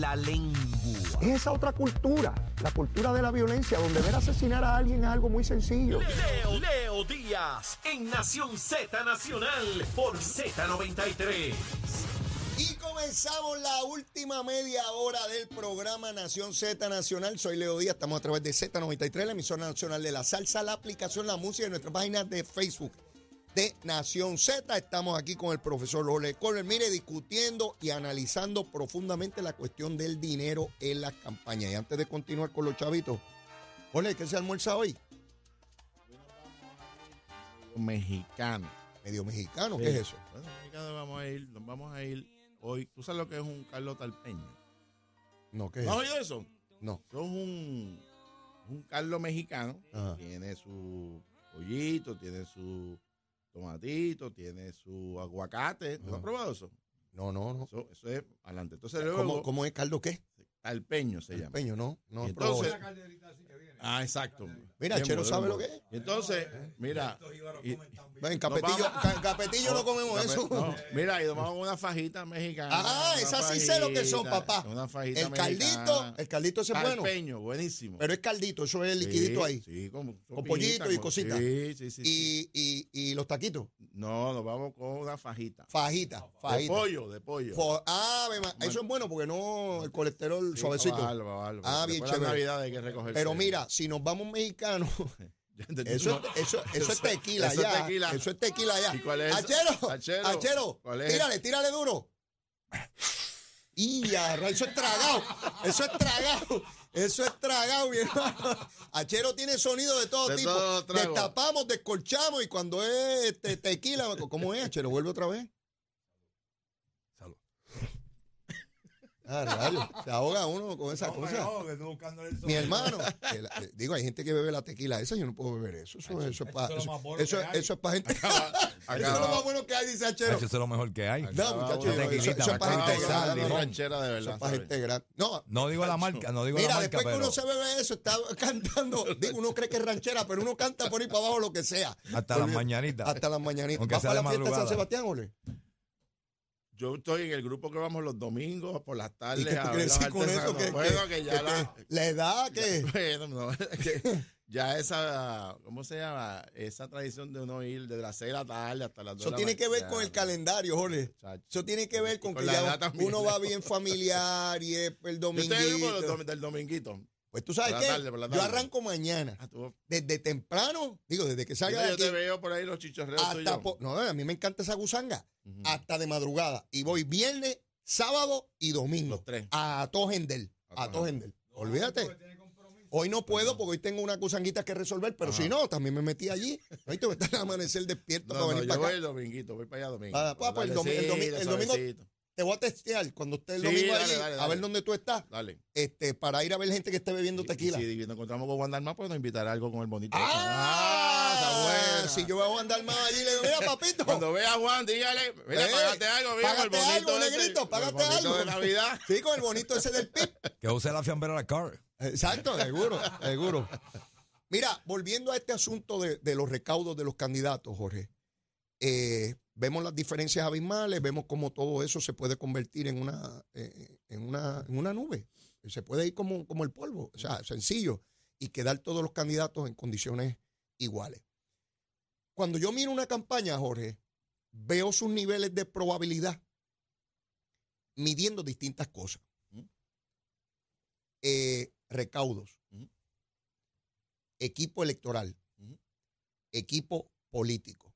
la lengua. Es esa otra cultura, la cultura de la violencia, donde ver asesinar a alguien es algo muy sencillo. Leo, Leo Díaz en Nación Z Nacional por Z93. Y comenzamos la última media hora del programa Nación Z Nacional. Soy Leo Díaz, estamos a través de Z93, la emisora nacional de la salsa, la aplicación La Música y nuestra página de Facebook de Nación Z. Estamos aquí con el profesor Ole Kohler, mire, discutiendo y analizando profundamente la cuestión del dinero en las campañas. Y antes de continuar con los chavitos, Ole, ¿qué se almuerza hoy? mexicano. Medio mexicano, Sí. ¿qué es eso? Mexicano vamos a ir, nos vamos a ir hoy. ¿Tú sabes lo que es un Carlos Talpeño? No, ¿qué es ¿No has eso? oído eso? No. Es un, un Carlos mexicano. Ajá. Tiene su pollito, tiene su tomatito, tiene su aguacate. ¿Tú no has probado eso? No, no, no. Eso, eso es adelante. Entonces luego ¿Cómo, cómo es Carlos qué? Talpeño se llama. Peño, no. No, Y entonces. Ah, exacto. Mira, Bien Chero sabe lo que. Y entonces, mira, y- Ven, Capetillo, Ca- Capetillo no comemos eso. no, mira, y nos vamos a una fajita mexicana. Ah, esas sí sé lo que son, papá. Una fajita El caldito, mexicana. el caldito ese es bueno. Talpeño, buenísimo. Pero es caldito, eso es el liquidito Sí, ahí. Sí, con, Con pollito y cositas. Sí, sí, sí. Y, y, y los taquitos, No, nos vamos con una fajita. fajita, De fajita. pollo, de pollo. Ah, eso es bueno porque no el colesterol suavecito. Ah, bien de chévere. Navidad hay que recogerse. Pero mira, si nos vamos mexicanos, eso, No, es- eso, eso es tequila eso es ya. tequila. Eso es tequila ya. ¿Y cuál es? Achero, Achero. achero, ¿Cuál es? tírale, tírale duro. Y ya, ra- eso es tragado, eso es tragado, eso es tragado, mi hermano. Achero tiene sonido de todo De tipo. todo. Destapamos, descolchamos y cuando es este, tequila, ¿cómo es, Achero? Vuelve otra vez. Ah, rayos, se ahoga uno con esa cosa. Mi hermano, que la- eh, digo, hay gente que bebe la tequila esa, yo no puedo beber eso. Eso, eso, es para eso, eso, eso es para gente. eso es lo más bueno que hay, dice Achero. Eso es lo mejor que hay. No, muchachos, una eso, tequilita, eso es para una gente tequila, grande. limón. ranchera de Eso verdad. es para gente grande. No, No digo la marca, no digo mira, la marca, después que pero uno se bebe eso, está cantando. Digo, uno cree que es ranchera, pero uno canta por ahí para abajo lo que sea. hasta las Olvídate. mañanitas. Hasta las mañanitas. Aunque ¿Vas sea para de la fiesta de San. Sebastián, Ole? Yo estoy en el grupo que vamos los domingos por las ¿Y tardes qué tú quieres los decir con eso? Que, Bueno, que- que ya que la... te- la edad que... Bueno, no, que ya esa, ¿cómo se llama? Esa tradición de uno ir desde las 6 de la tarde hasta las 2 Eso de la tiene que ver con el calendario, Jorge. Eso tiene que ver con, Con que ya uno va bien familiar y es el Yo estoy en el grupo dominguito. del dominguito. Pues tú sabes por qué, tarde, yo arranco mañana. Ah, tú- Desde temprano, digo, desde que salga de yo te aquí veo por ahí los chichorreos hasta... po- no, a mí me encanta esa gusanga. Hasta de madrugada. Y voy viernes, sábado y domingo. Los tres. A Tojendel. A. Tojendel. Olvídate. Hoy no puedo porque hoy tengo una gusanguita que resolver, pero Ajá. si no, también me metí allí. Hoy tengo que estar al amanecer despierto No, para no, venir yo para voy acá. el dominguito, voy para allá domingo. Ah, pues, pues, el domi- el domi- el domingo- suavecito. Te voy a testear cuando esté el Sí, domingo dale, allí, dale, a dale. ver dónde tú estás, Dale. este, para ir a ver gente que esté bebiendo Y- y tequila. Si nos encontramos con Juan Dalmar, pues nos invitará algo con el bonito. ¡Ah! esa buena. Si yo voy a andar más allí, le digo, mira, papito. Cuando vea a Juan, dígale, mira, Eh, págate algo, mira, págate el bonito algo, ese, negrito, págate bonito algo. de Navidad. Sí, con el bonito ese del PIB. Que use la fiambera la car. Exacto, seguro, seguro. Mira, volviendo a este asunto de, de los recaudos de los candidatos, Jorge, eh, vemos las diferencias abismales, vemos cómo todo eso se puede convertir en una, eh, en una, en una nube. Se puede ir como, como el polvo, o sea, sencillo, y quedar todos los candidatos en condiciones iguales. Cuando yo miro una campaña, Jorge, veo sus niveles de probabilidad midiendo distintas cosas. Eh, recaudos, equipo electoral, equipo político.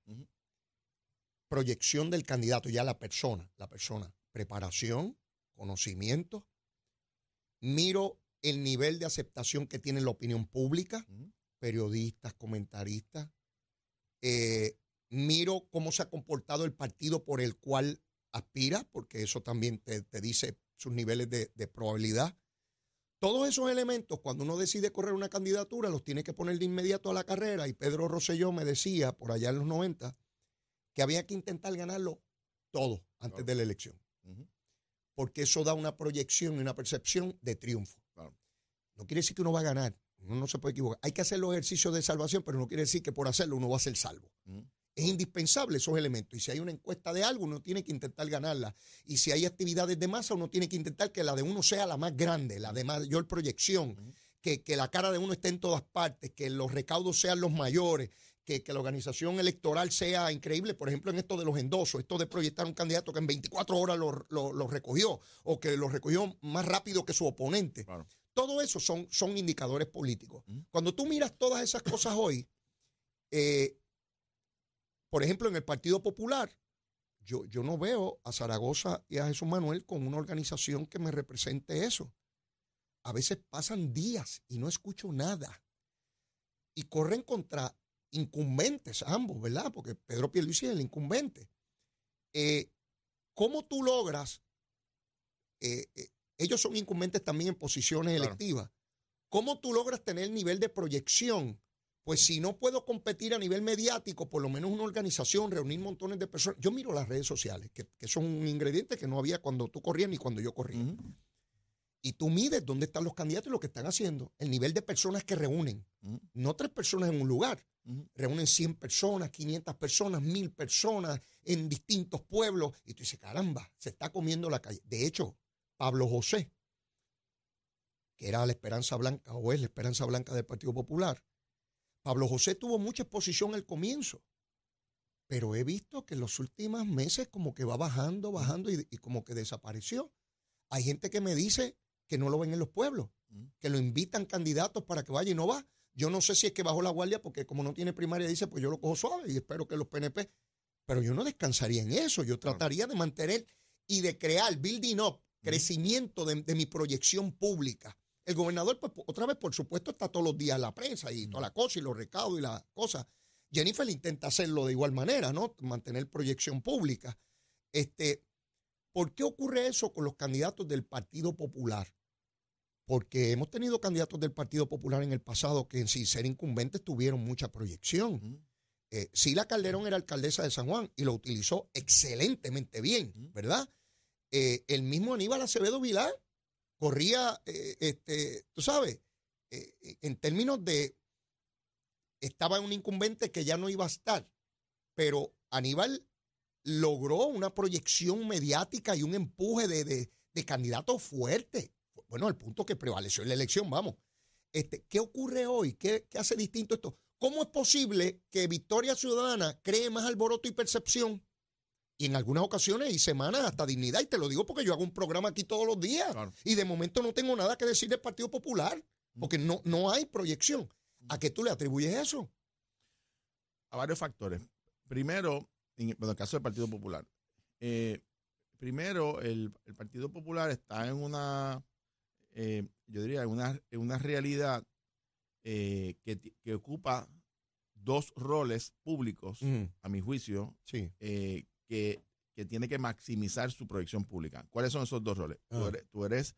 Proyección del candidato, ya la persona, la persona, preparación, conocimiento, miro el nivel de aceptación que tiene la opinión pública, periodistas, comentaristas, eh, miro cómo se ha comportado el partido por el cual aspira, porque eso también te, te dice sus niveles de, de probabilidad. Todos esos elementos, cuando uno decide correr una candidatura, los tiene que poner de inmediato a la carrera. Y Pedro Rosselló me decía, por allá en los 90, que había que intentar ganarlo todo antes Claro. de la elección. Porque eso da una proyección y una percepción de triunfo. Claro. No quiere decir que uno va a ganar. Uno no se puede equivocar. Hay que hacer los ejercicios de salvación, pero no quiere decir que por hacerlo uno va a ser salvo. Es indispensable esos elementos. Y si hay una encuesta de algo, uno tiene que intentar ganarla. Y si hay actividades de masa, uno tiene que intentar que la de uno sea la más grande, la de mayor proyección, que, que la cara de uno esté en todas partes, que los recaudos sean los mayores, que, que la organización electoral sea increíble. Por ejemplo, en esto de los endosos, esto de proyectar un candidato que en 24 horas lo, lo- lo recogió o que lo recogió más rápido que su oponente. Claro. Todo eso son, son indicadores políticos. Cuando tú miras todas esas cosas hoy, eh, por ejemplo, en el Partido Popular, yo, yo no veo a Zaragoza y a Jesús Manuel con una organización que me represente eso. A veces pasan días y no escucho nada. Y corren contra incumbentes ambos, ¿verdad? Porque Pedro Pierluisi es el incumbente. Eh, ¿Cómo tú logras? eh, eh, ellos son incumbentes también en posiciones Claro. electivas. ¿Cómo tú logras tener nivel de proyección? Pues si no puedo competir a nivel mediático, por lo menos una organización, reunir montones de personas. Yo miro las redes sociales, que, que son un ingrediente que no había cuando tú corrías ni cuando yo corría. Y tú mides dónde están los candidatos y lo que están haciendo, el nivel de personas que reúnen. Ujú. No tres personas en un lugar, Ujú. reúnen 100 personas, 500 personas, 1000 personas en distintos pueblos. Y tú dices, caramba, se está comiendo la calle. De hecho, Pablo José, que era la Esperanza Blanca o es la Esperanza Blanca del Partido Popular, Pablo José tuvo mucha exposición al comienzo, pero he visto que en los últimos meses como que va bajando, bajando y, y como que desapareció. Hay gente que me dice que no lo ven en los pueblos, Ujú. que lo invitan candidatos para que vaya y no va. Yo no sé si es que bajó la guardia porque como no tiene primaria dice, pues yo lo cojo suave y espero que los PNP, pero yo no descansaría en eso, yo trataría de mantener y de crear, building up, crecimiento de, de mi proyección pública. El gobernador, pues otra vez, por supuesto, está todos los días en la prensa y toda la cosa y los recaudos y las cosas. Jennifer intenta hacerlo de igual manera, ¿no? Mantener proyección pública. Este, ¿Por qué ocurre eso con los candidatos del Partido Popular? Porque hemos tenido candidatos del Partido Popular en el pasado que sin ser incumbentes tuvieron mucha proyección. Eh, Sila Calderón era alcaldesa de San Juan y lo utilizó excelentemente bien. ¿verdad? Eh, el mismo Aníbal Acevedo Vilar corría, eh, este, tú sabes, en términos de, estaba en un incumbente que ya no iba a estar, pero Aníbal logró una proyección mediática y un empuje de, de, de candidato fuerte. Bueno, al punto que prevaleció en la elección, vamos. Este, ¿Qué ocurre hoy? ¿Qué, qué hace distinto esto? ¿Cómo es posible que Victoria Ciudadana cree más alboroto y percepción? Y en algunas ocasiones y semanas hasta dignidad. Y te lo digo porque yo hago un programa aquí todos los días. Claro. Y de momento no tengo nada que decir del Partido Popular. Porque no, no hay proyección. ¿A qué tú le atribuyes eso? a varios factores. Primero, en el, bueno, el caso del Partido Popular. Eh, primero, el, el Partido Popular está en una, eh, yo diría, una, una realidad eh, que, que ocupa dos roles públicos, a mi juicio, Sí. eh, que, que tiene que maximizar su proyección pública. ¿Cuáles son esos dos roles? Tú Ah. eres, tú eres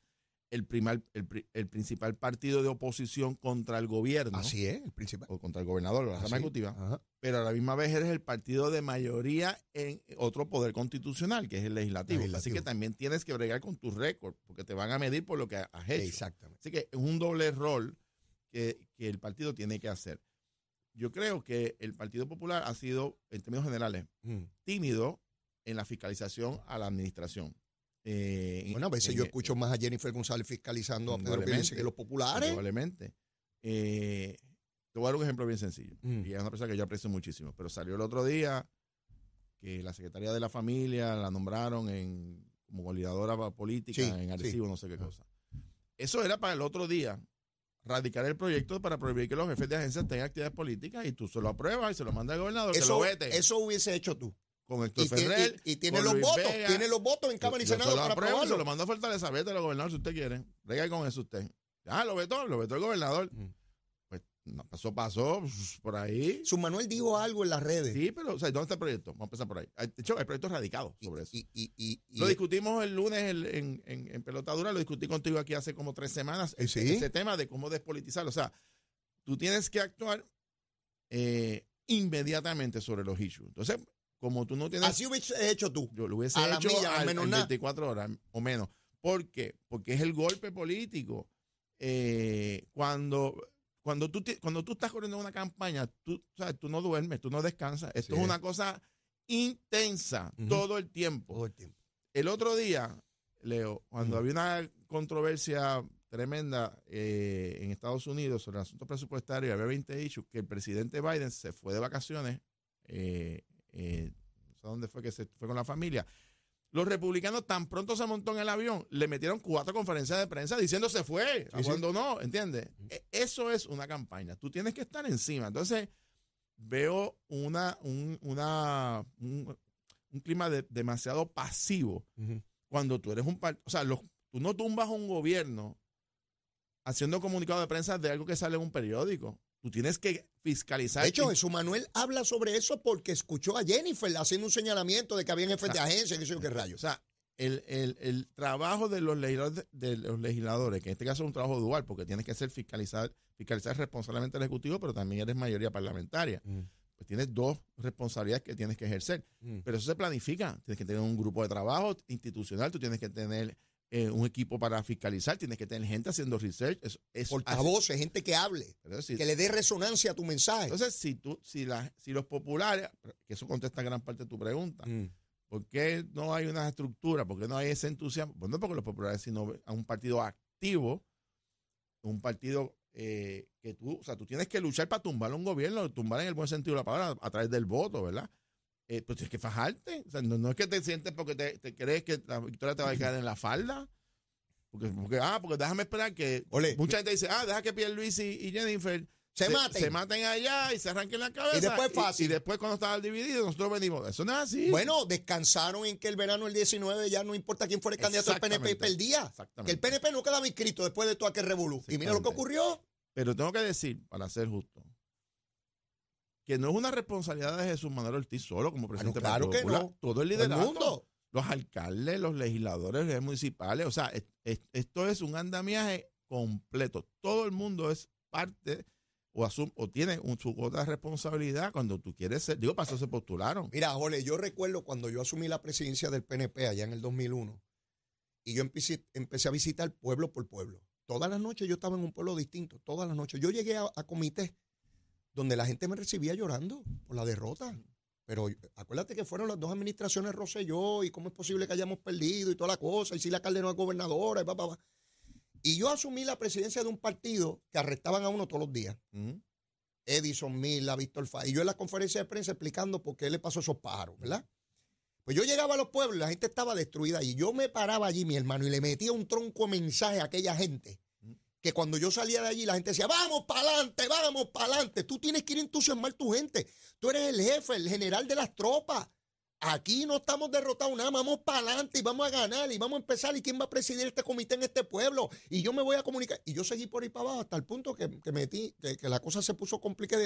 el, primal- el, el principal partido de oposición contra el gobierno Así es, el principal. o contra el gobernador la. Rama Ejecutiva Ajá. pero a la misma vez eres el partido de mayoría en otro poder constitucional, que es el legislativo. Así que también tienes que bregar con tu récord, porque te van a medir por lo que has hecho. Exactamente. Así que es un doble rol que, que el partido tiene que hacer. Yo creo que el Partido Popular ha sido, en términos generales, Mm. tímido en la fiscalización a la administración. Eh, en- Bueno, a veces en- yo escucho más a Jennifer González fiscalizando a Pedro. Pierluisi que los populares. Probablemente. Eh, te voy a dar un ejemplo bien sencillo. Mm. Y es una persona que yo aprecio muchísimo. Pero salió el otro día que la secretaria de la familia la nombraron en, como coordinadora política Sí, en Arecibo, sí. no sé qué cosa. Eso era para el otro día radicar el proyecto para prohibir que los jefes de agencias tengan actividades políticas y tú se lo apruebas y se lo manda al gobernador que lo Eso, vete eso hubiese hecho tú. Con Héctor Y, tiene- Ferrer. y- y tiene los Luis votos, Vega. tiene los votos en Cámara y Senado se para aprobarlo. Se lo mando a Fortaleza, vete al gobernador si usted quiere. Rega con eso usted. Ah, lo vetó, lo vetó el gobernador. Mm. Pues no, pasó, pasó, pues, por ahí. Su Manuel dijo algo en las redes. Sí, pero, o sea, ¿dónde está el proyecto? Vamos a empezar por ahí. De hecho, hay proyectos radicados sobre eso. Y, y, y, y- Lo discutimos el lunes el- en, en, en Pelotadura, lo discutí contigo aquí hace como tres semanas, Eh, ese, sí. ese tema de cómo despolitizarlo. O sea, tú tienes que actuar eh, inmediatamente sobre los issues. Entonces, como tú no tienes... así hubiese hecho tú. Yo lo hubiese A hecho milla, al menos en nada. 24 horas o menos. ¿Por qué? Porque es el golpe político. Eh, cuando, cuando tú, cuando tú estás corriendo una campaña, tú, sabes, tú no duermes, tú no descansas. Esto Sí. es una cosa intensa todo el tiempo. Todo el tiempo. El otro día, Leo, cuando había una controversia tremenda eh, en Estados Unidos sobre el asunto presupuestario, había 20 issues, que el presidente Biden se fue de vacaciones, eh, eh, no sé dónde fue que se fue con la familia. Los republicanos tan pronto se montó en el avión, le metieron cuatro conferencias de prensa diciendo se fue, Sí, sí. abandonó, ¿entiendes? E- Eso es una campaña. Tú tienes que estar encima. Entonces, veo una, un, una, un, un clima de- demasiado pasivo cuando tú eres un partido, o sea, los- tú no tumbas un gobierno haciendo comunicado de prensa de algo que sale en un periódico. Tú tienes que fiscalizar. De hecho, Jesús Manuel habla sobre eso porque escuchó a Jennifer haciendo un señalamiento de que habían jefes de agencia, que sé yo qué o rayos. sea, el, el- el trabajo de los legisladores, de los legisladores, que en este caso es un trabajo dual, porque tienes que ser fiscalizar, fiscalizar responsablemente al Ejecutivo, pero también eres mayoría parlamentaria. Mm. Pues tienes dos responsabilidades que tienes que ejercer. Mm. Pero eso se planifica. Tienes que tener un grupo de trabajo institucional, tú tienes que tener eh, un equipo para fiscalizar, tienes que tener gente haciendo research. Eso, eso Portavoces, gente que hable, si- que le dé resonancia a tu mensaje. entonces, si tú, si la, si los populares, que eso contesta gran parte de tu pregunta, Mm. ¿por qué no hay una estructura? ¿Por qué no hay ese entusiasmo? Bueno, porque los populares, sino a un partido activo, un partido eh, que tú, o sea, tú tienes que luchar para tumbar un gobierno, tumbar en el buen sentido de la palabra, a través del voto, ¿verdad? Eh, pues tienes que fajarte. O sea, no, no es que te sientes porque te, te crees que la victoria te va a caer en la falda. Porque, porque, ah, porque déjame esperar que Ole. mucha gente dice, ah, deja que Pierluisi y, y Jennifer Se maten. se maten allá y se arranquen la cabeza. Y después fácil. Y, después cuando estaba dividido, nosotros venimos. Eso no es así. Bueno, descansaron en que el verano del 19 ya no importa quién fuera el candidato del PNP y perdía. Exactamente. Que el PNP no quedaba inscrito después de todo aquel revolú. Y mira lo que ocurrió. Pero tengo que decir, para ser justo, que no es una responsabilidad de Jesús Manuel Ortiz solo como presidente Ah, claro Partido que no. Todo el liderato. mundo. Los alcaldes, los legisladores, los municipales. O sea, es- es- esto es un andamiaje completo. Todo el mundo es parte o, asum- o tiene un, su cuota de responsabilidad cuando tú quieres ser. Digo, para eso se postularon. Mira, Jole, yo recuerdo cuando yo asumí la presidencia del PNP allá en el 2001 y yo empecé, empecé a visitar pueblo por pueblo. Todas las noches yo estaba en un pueblo distinto, todas las noches. Yo llegué a, a comités donde la gente me recibía llorando por la derrota. Pero acuérdate que fueron las dos administraciones Rosselló y cómo es posible que hayamos perdido y toda la cosa, y si la Calderón es gobernadora y pa, pa, pa. Y yo asumí la presidencia de un partido que arrestaban a uno todos los días. Ujú. Edison Mila, Víctor Fá. Y yo en la conferencia de prensa explicando por qué le pasó esos pájaros, ¿verdad? Pues yo llegaba a los pueblos y la gente estaba destruida y yo me paraba allí, mi hermano, y le metía un tronco de mensaje a aquella gente. Que cuando yo salía de allí, la gente decía, vamos para adelante, vamos para adelante. Tú tienes que ir a entusiasmar tu gente. Tú eres el jefe, el general de las tropas. Aquí no estamos derrotados nada, vamos para adelante y vamos a ganar y vamos a empezar. ¿Y quién va a presidir este comité en este pueblo? Y yo me voy a comunicar. Y yo seguí por ahí para abajo hasta el punto que, que metí, que, la cosa se puso complicada.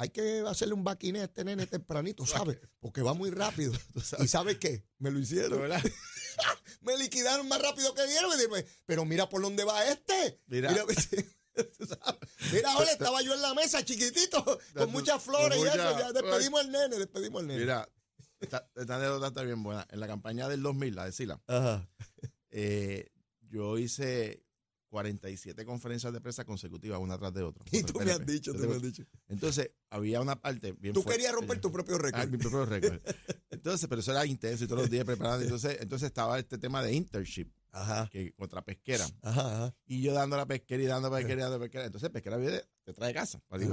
Hay que hacerle un baquiné a este nene tempranito, ¿sabes? Porque va muy rápido. ¿Y sabes qué? Me lo hicieron. ¿Verdad? Me liquidaron más rápido que dieron. Pero mira por dónde va este. Mira. Mira, mira ahora estaba yo en la mesa chiquitito, con muchas flores y eso. Ya despedimos al nene, despedimos al nene. Mira, esta, esta anécdota está bien buena. En la campaña del 2000, la de Sila, Ajá. eh, yo hice 47 conferencias de prensa consecutivas, una tras de otra. Y tú me has dicho, tú me has dicho. Entonces, había una parte bien Tú fuerte. querías romper tu propio Ah, récord. mi propio récord. Entonces, pero eso era intenso y todos los días preparando. Entonces, entonces estaba este tema de internship Ajá. que contra pesquera. Ajá, ajá. Y yo dando la pesquera y dando pesquera y dando pesquera. Entonces, pesquera viene, te trae casa. para.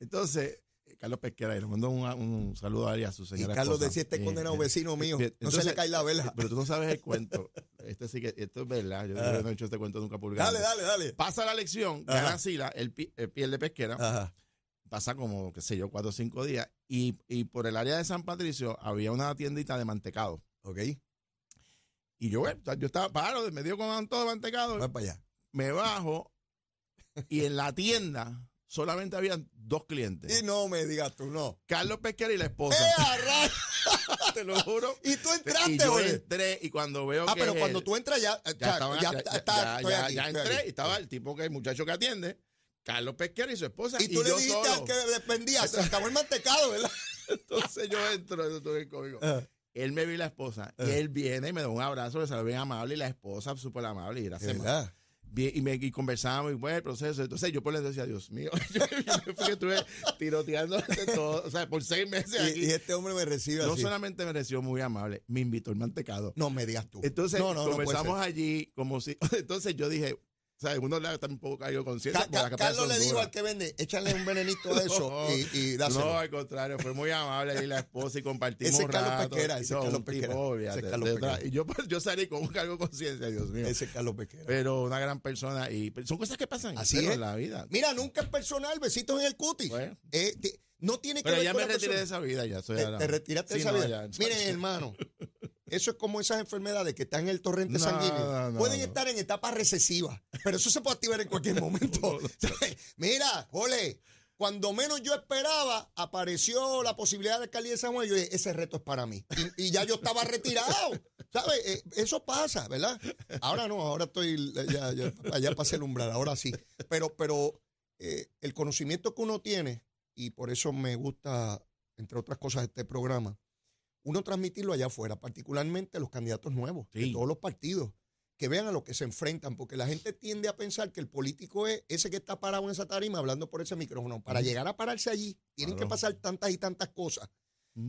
Entonces, eh, Carlos Pesquera, y le mando un, un saludo a él y a su Y señora. Carlos esposa. decía, este Eh, condenado eh, vecino mío, bien, no se entonces- le cae la vela. Pero tú no sabes el cuento. Este sí que, esto es verdad. Yo no he hecho este cuento nunca público. Dale, dale, dale. Pasa la elección, Ajá. gana Sila, el, el piel de pesquera. Ajá. Pasa como, qué sé yo, cuatro o cinco días. Y, y por el área de San Patricio había una tiendita de mantecado. Ok, Y yo, yo estaba paro, me dio con todo de mantecado. va para allá. Me bajo y en la tienda solamente habían dos clientes. Y no me digas tú, no. Carlos Pesquera y la esposa. ¡Eh, Te lo juro. Y tú Y entraste, yo oye. entré y cuando veo Ah, que pero es cuando él, tú entras ya, ya, estaban- ya, ya- está, ya- aquí, ya entré y estaba el tipo que el muchacho que atiende, Carlos Pesquera y su esposa. Y tú le yo dijiste al que dependía, se acabó el mantecado, ¿verdad? Entonces yo entro, eso estuvo bien cómico. Ajá. Él me vi la esposa y Ajá. él viene y me da un abrazo, saluda bien amable y la esposa súper amable y gracias. Bien, y, me, y conversamos y bueno, el proceso. Entonces yo por le decía, Dios mío, yo fui que estuve tiroteando de todo, o sea, por seis meses aquí. Y, y este hombre me recibe no así. solamente me pareció muy amable, me invitó el mantecado. No me digas tú. Entonces no, no, conversamos allí como si, entonces yo dije, o sea, uno le da también un poco cayó conciencia. Carlos le dijo al que vende, échale un venenito a eso No, y, y dáselo. No, al contrario, fue muy amable ahí la esposa y compartimos Ese es Carlos. Pesquera, y ese es Carlos Pesquera, olvídate, ese es Carlos. Pesquera. Y yo, pues, yo salí con un cargo de conciencia, Dios mío. Ese es Carlos Pesquera. Pero una gran persona y son cosas que pasan Así es. en la vida. Mira, nunca es personal, besitos en el cutis. Bueno. Eh, ti- no tiene que Pero ver ya con me retiré de esa vida, ya soy Te, te retiraste de esa no, vida. ya. Miren, hermano, eso es como esas enfermedades que están en el torrente No, sanguíneo. no, Pueden no. estar en etapa recesiva, pero eso se puede activar en cualquier momento. Mira, ole, cuando menos yo esperaba, apareció la posibilidad de alcaldía de San Juan. Yo dije, ese reto es para mí. Y, y ya yo estaba retirado. ¿Sabes? Eh, eso pasa, ¿verdad? Ahora no, ahora estoy ya, ya, allá pasé el umbral, ahora sí. Pero, pero eh, el conocimiento que uno tiene, y por eso me gusta, entre otras cosas, este programa, uno transmitirlo allá afuera, particularmente a los candidatos nuevos de todos los partidos, que vean a lo que se enfrentan, porque la gente tiende a pensar que el político es ese que está parado en esa tarima hablando por ese micrófono. Para llegar a pararse allí, tienen que pasar tantas y tantas cosas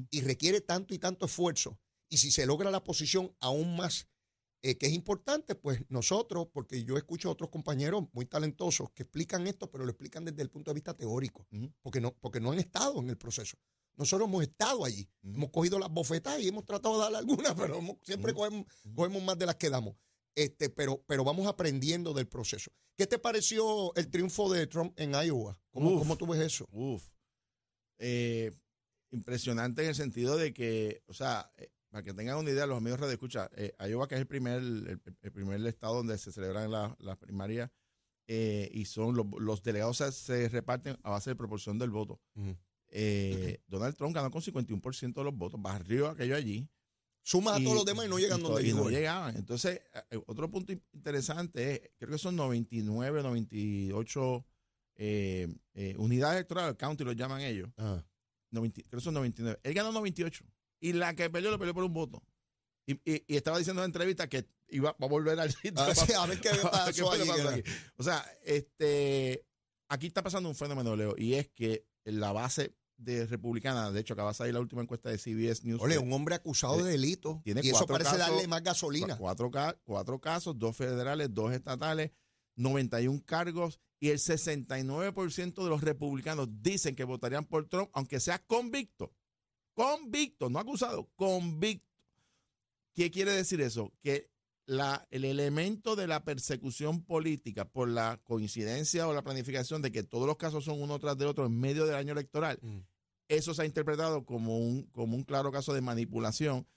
y requiere tanto y tanto esfuerzo. Y si se logra la posición aún más, eh, que es importante, pues nosotros, porque yo escucho a otros compañeros muy talentosos que explican esto, pero lo explican desde el punto de vista teórico, porque no, porque no han estado en el proceso. Nosotros hemos estado allí, hemos cogido las bofetadas y hemos tratado de darle algunas, pero hemos- siempre cogemos, más de las que damos. Este, pero, pero vamos aprendiendo del proceso. ¿Qué te pareció el triunfo de Trump en Iowa? ¿Cómo, Uf. cómo tú ves eso? Uf. Eh, impresionante en el sentido de que, o sea, eh, para que tengan una idea, los amigos de escucha, eh, Iowa, que es el primer, el, el primer estado donde se celebran la- las primarias, eh, y son los, los delegados se, se reparten a base de proporción del voto. Eh, Donald Trump ganó con 51% de los votos, barrió aquello allí. Sumas a todos los demás y no llegan y donde y no llegaban. Entonces, eh, otro punto in- interesante es, creo que son 99, 98 eh, eh, unidades electorales, county lo llaman ellos. Ah. 90 creo que son 99. Él ganó 98. Y la que perdió lo perdió por un voto. Y, y- y estaba diciendo en la entrevista que iba va a volver al sitio. A ver, si- para- a ver qué ¿Qué pasó allí. O sea, este, aquí está pasando un fenómeno, Leo, y es que la base de republicana, de hecho, acaba de salir la última encuesta de CBS News. Ole, un hombre acusado de delito. tiene y eso parece casos- darle más gasolina. Cuatro, cuatro casos, dos federales, dos estatales, 91 cargos y el 69% de los republicanos dicen que votarían por Trump, aunque sea convicto. Convicto, no acusado, convicto. ¿Qué quiere decir eso? Que la, el elemento de la persecución política por la coincidencia o la planificación de que todos los casos son uno tras del otro en medio del año electoral, Mm. eso se ha interpretado como un, como un claro caso de manipulación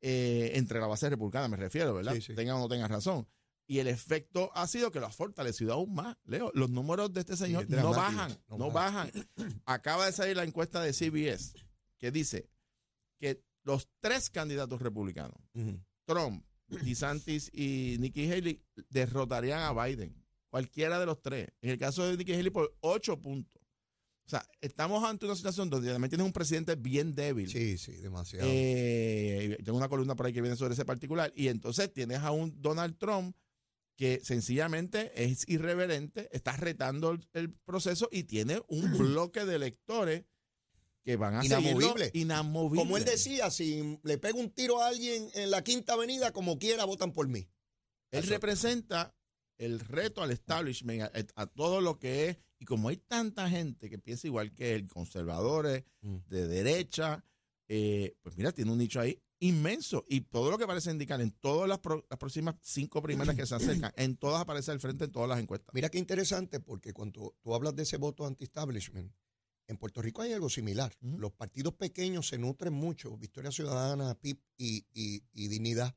eh, entre la base republicana, me refiero, ¿verdad? Sí, sí. Tengan o no tengan razón. Y el efecto ha sido que lo ha fortalecido aún más. Leo, los números de este señor no bajan, no no, bajan. Acaba de salir la encuesta de CBS que dice que los tres candidatos republicanos. Trump, DeSantis y Nikki Haley, derrotarían a Biden. Cualquiera de los tres. En el caso de Nikki Haley, por ocho puntos. O sea, estamos ante una situación donde también tienes un presidente bien débil. Sí, sí, demasiado. Eh, tengo una columna por ahí que viene sobre ese particular. Y entonces tienes a un Donald Trump que sencillamente es irreverente, está retando el, el proceso y tiene un bloque de electores que van a Inamovible. inamovible. Como él decía, si le pego un tiro a alguien en la Quinta Avenida, como quiera, votan por mí. Él Eso. representa el reto al establishment, a, a todo lo que es. Y como hay tanta gente que piensa igual que él, conservadores, Mm. de derecha, eh, pues mira, tiene un nicho ahí inmenso. Y todo lo que parece indicar en todas las, pro- las próximas cinco primeras que se acercan, en todas aparece al frente en todas las encuestas. Mira qué interesante, porque cuando tú hablas de ese voto anti-establishment, en Puerto Rico hay algo similar. Los partidos pequeños se nutren mucho, Victoria Ciudadana, PIP y, y- y Dignidad,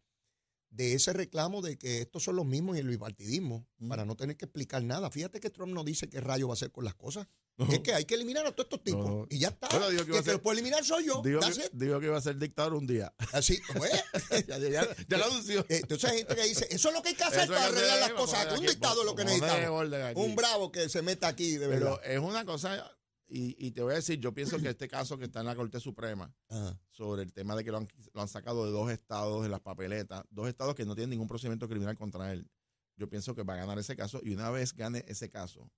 de ese reclamo de que estos son los mismos y el bipartidismo, para no tener que explicar nada. Fíjate que Trump no dice qué rayo va a hacer con las cosas. Es que hay que eliminar a todos estos tipos. No. Y ya está. Bueno, digo que el que ser- los puede eliminar soy yo. digo, que, digo que iba a ser dictador un día. Así, pues, ya, ya- ya- ya lo anunció. Eh, Entonces hay gente que dice, eso es lo que hay que hacer Eso para que arreglar las cosas. Un ver aquí, dictado es lo que necesitamos. Un bravo que se meta aquí, de verdad. Pero es una cosa, y, y te voy a decir, yo pienso que este caso que está en la Corte Suprema, Ajá. sobre el tema de que lo han, lo han sacado de dos estados de las papeletas, dos estados que no tienen ningún procedimiento criminal contra él. yo pienso que va a ganar ese caso y una vez gane ese caso,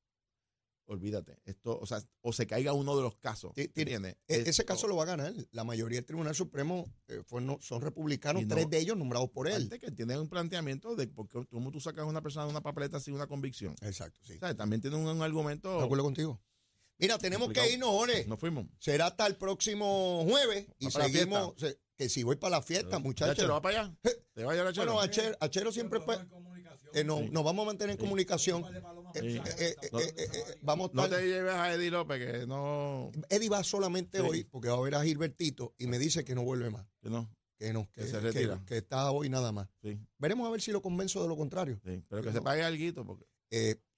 olvídate, esto, o sea, o se caiga uno de los casos, Sí, tiene- ¿entiendes? E- Ese Esto- caso lo va a ganar. La mayoría del Tribunal Supremo eh, fue no- son republicanos, no- tres de ellos nombrados por él. Que tiene un planteamiento de por qué- cómo tú sacas a una persona de una papeleta sin una convicción. Exacto, sí. O sea, también tiene un, un De argumento. acuerdo contigo. Mira, tenemos Complicado. que irnos, Jorge. Nos fuimos. Será hasta el próximo jueves y seguimos. se- que si voy para la fiesta, muchachos. Chero, va para allá. Te va a llevar a Chero. Bueno, Achero, Achero siempre pues, eh, nos, Sí. nos vamos a mantener en comunicación. Eh, Sí. eh, eh, No- vamos No te lleves a Eddie López, que no. Eddie va solamente Sí. hoy porque va a ver a Gilbertito y me dice que no vuelve más. Que no. Que no, que, Que se retira. que está hoy nada más. Sí, Veremos a ver si lo convenzo de lo contrario. sí. Pero que No. se pague algo, porque.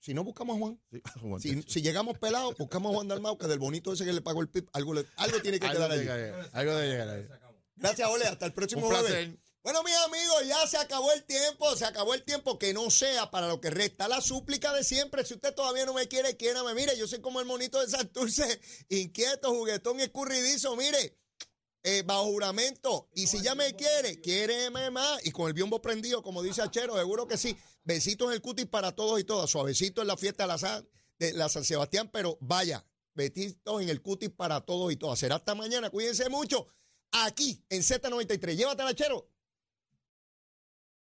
Si no buscamos a Juan, Sí, si, si llegamos pelados, buscamos a Juan Dalmau, que del bonito ese que le pagó el PIB, algo, le- algo tiene que algo, quedar allí. llegar, algo de llegar ahí. Gracias, Ole. Hasta el próximo jueves. Bueno, mis amigos, ya se acabó el tiempo, se acabó el tiempo que no sea para lo que resta. La súplica de siempre, si usted todavía no me quiere, quiérame. Mire, yo soy como el monito de Santurce, inquieto, juguetón y escurridizo. Mire, eh, bajo juramento. Y si ya me quiere, quiéreme más. Y con el biombo prendido, como dice Achero, seguro que sí. Besitos en el cutis para todos y todas. Suavecito en la fiesta de la San, de la San Sebastián, pero vaya, besitos en el cutis para todos y todas. Será hasta mañana, cuídense mucho. Aquí en Z93. Llévatela, Achero.